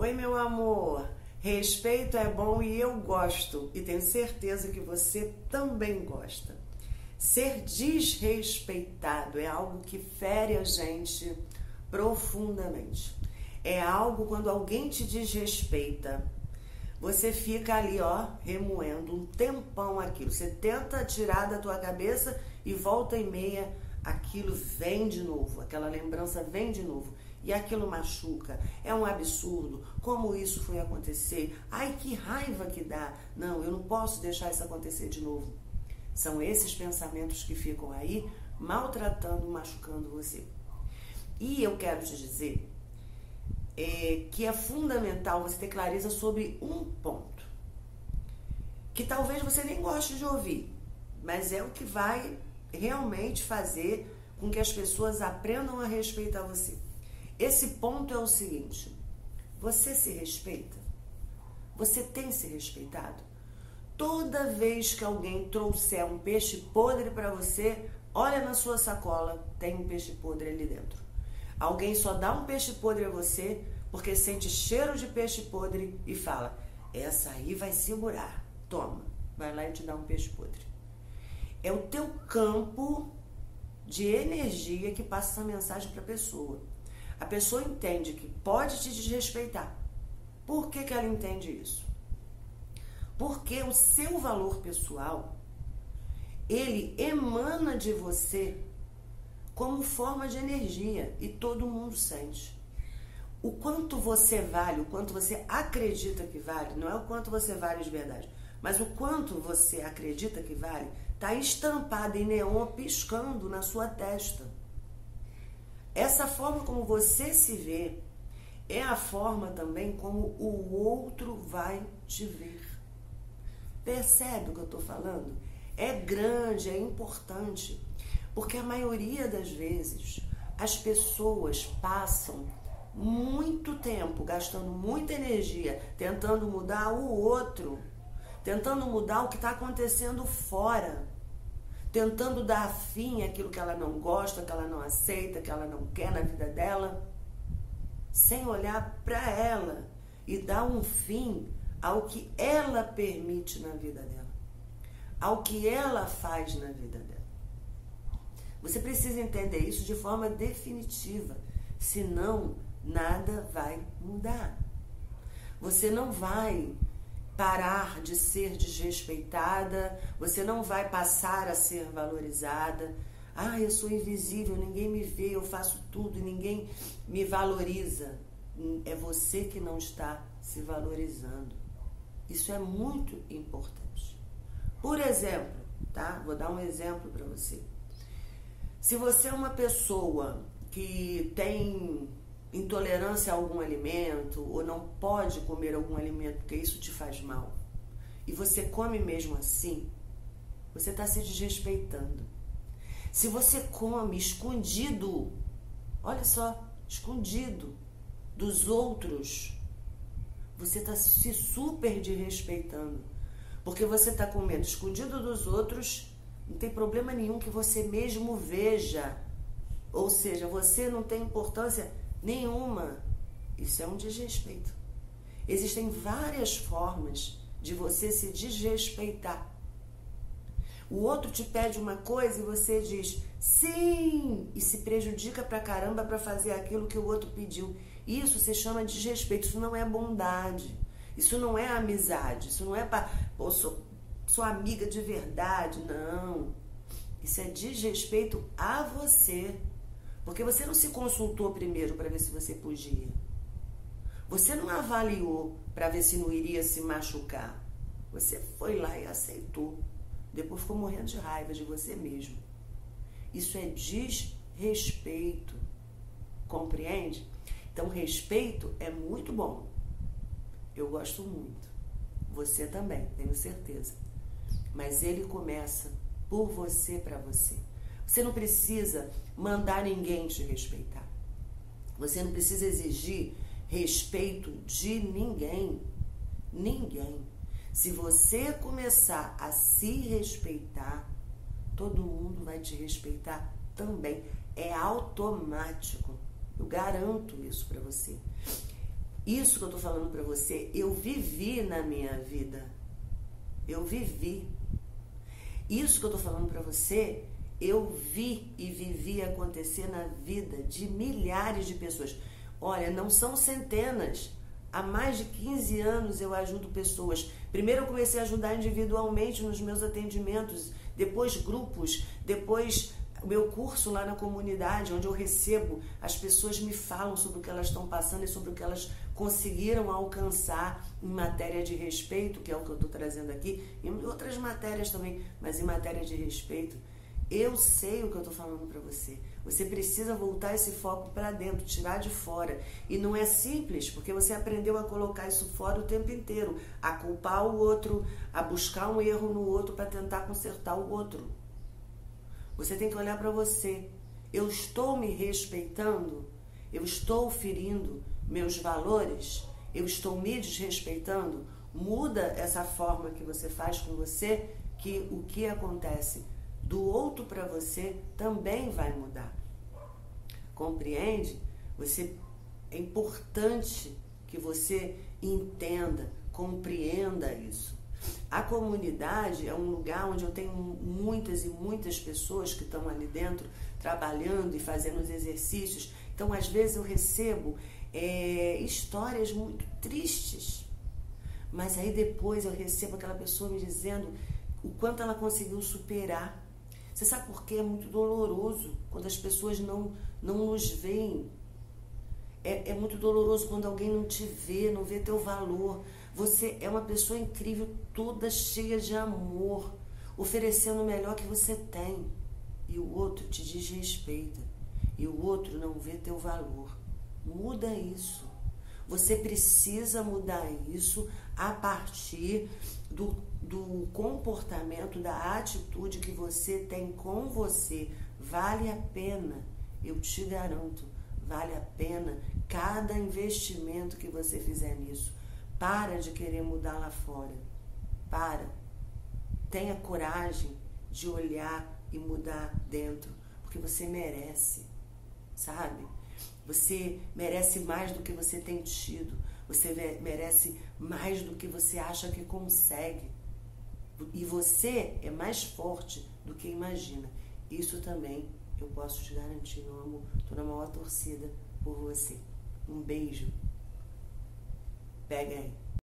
Oi, meu amor. Respeito é bom e eu gosto, e tenho certeza que você também gosta. Ser desrespeitado é algo que fere a gente profundamente. É algo quando alguém te desrespeita, você fica ali, ó, remoendo um tempão aquilo. Você tenta tirar da tua cabeça e volta e meia aquilo vem de novo, aquela lembrança vem de novo. E aquilo machuca. É um absurdo. Como isso foi acontecer? Ai, que raiva que dá. Não, eu não posso deixar isso acontecer de novo. São esses pensamentos que ficam aí maltratando, machucando você. E eu quero te dizer é, que é fundamental você ter clareza sobre um ponto. Que talvez você nem goste de ouvir, mas é o que vai realmente fazer com que as pessoas aprendam a respeitar você. Esse ponto é o seguinte: você se respeita? Você tem se respeitado? Toda vez que alguém trouxer um peixe podre para você, olha na sua sacola, tem um peixe podre ali dentro. Alguém só dá um peixe podre a você porque sente cheiro de peixe podre e fala: essa aí vai segurar. Toma, vai lá e te dá um peixe podre. É o teu campo de energia que passa essa mensagem para a pessoa. A pessoa entende que pode te desrespeitar. Por que, que ela entende isso? Porque o seu valor pessoal ele emana de você como forma de energia e todo mundo sente. O quanto você vale, o quanto você acredita que vale, não é o quanto você vale de verdade, mas o quanto você acredita que vale, está estampado em neon piscando na sua testa. Essa forma como você se vê é a forma também como o outro vai te ver. Percebe o que eu estou falando? É grande, é importante. Porque a maioria das vezes as pessoas passam muito tempo gastando muita energia tentando mudar o outro, tentando mudar o que está acontecendo fora, tentando dar fim àquilo que ela não gosta, que ela não aceita, que ela não quer na vida dela, sem olhar para ela e dar um fim ao que ela permite na vida dela, ao que ela faz na vida dela. Você precisa entender isso de forma definitiva, senão nada vai mudar. Você não vai parar de ser desrespeitada, você não vai passar a ser valorizada. Ah, eu sou invisível, ninguém me vê, eu faço tudo e ninguém me valoriza. É você que não está se valorizando. Isso é muito importante. Por exemplo, tá? Vou dar um exemplo para você. Se você é uma pessoa que tem intolerância a algum alimento ou não pode comer algum alimento porque isso te faz mal e você come mesmo assim, você está se desrespeitando. Se você come escondido, olha só, escondido dos outros, você está se super desrespeitando. Porque você está comendo escondido dos outros não tem problema nenhum que você mesmo veja. Ou seja, você não tem importância nenhuma. Isso é um desrespeito. Existem várias formas de você se desrespeitar. O outro te pede uma coisa e você diz sim e se prejudica pra caramba para fazer aquilo que o outro pediu. Isso se chama desrespeito, isso não é bondade. Isso não é amizade, isso não é para sua amiga de verdade. Não. Isso é desrespeito a você. Porque você não se consultou primeiro para ver se você podia. Você não avaliou para ver se não iria se machucar. Você foi lá e aceitou. Depois ficou morrendo de raiva de você mesmo. Isso é desrespeito. Compreende? Então, respeito é muito bom. Eu gosto muito. Você também, tenho certeza mas ele começa por você para você. Você não precisa mandar ninguém te respeitar. Você não precisa exigir respeito de ninguém. Ninguém. Se você começar a se respeitar, todo mundo vai te respeitar também. É automático. Eu garanto isso para você. Isso que eu tô falando para você, eu vivi na minha vida. Eu vivi. Isso que eu tô falando para você, eu vi e vivi acontecer na vida de milhares de pessoas. Olha, não são centenas. Há mais de 15 anos eu ajudo pessoas. Primeiro eu comecei a ajudar individualmente nos meus atendimentos, depois grupos, depois o meu curso lá na comunidade, onde eu recebo, as pessoas me falam sobre o que elas estão passando e sobre o que elas conseguiram alcançar em matéria de respeito, que é o que eu estou trazendo aqui, em outras matérias também, mas em matéria de respeito. Eu sei o que eu estou falando para você. Você precisa voltar esse foco para dentro, tirar de fora. E não é simples, porque você aprendeu a colocar isso fora o tempo inteiro, a culpar o outro, a buscar um erro no outro para tentar consertar o outro. Você tem que olhar para você. Eu estou me respeitando? Eu estou ferindo meus valores? Eu estou me desrespeitando? Muda essa forma que você faz com você, que o que acontece do outro para você também vai mudar. Compreende? Você é importante que você entenda, compreenda isso. A comunidade é um lugar onde eu tenho muitas e muitas pessoas que estão ali dentro trabalhando e fazendo os exercícios. Então, às vezes, eu recebo é, histórias muito tristes. Mas aí depois eu recebo aquela pessoa me dizendo o quanto ela conseguiu superar você sabe por que é muito doloroso quando as pessoas não, não nos veem? É, é muito doloroso quando alguém não te vê, não vê teu valor. Você é uma pessoa incrível, toda cheia de amor, oferecendo o melhor que você tem. E o outro te desrespeita. E o outro não vê teu valor. Muda isso. Você precisa mudar isso a partir do, do comportamento, da atitude que você tem com você. Vale a pena, eu te garanto, vale a pena cada investimento que você fizer nisso. Para de querer mudar lá fora. Para. Tenha coragem de olhar e mudar dentro, porque você merece, sabe? Você merece mais do que você tem tido. Você merece mais do que você acha que consegue. E você é mais forte do que imagina. Isso também eu posso te garantir, meu amor. Estou na maior torcida por você. Um beijo. Pega aí.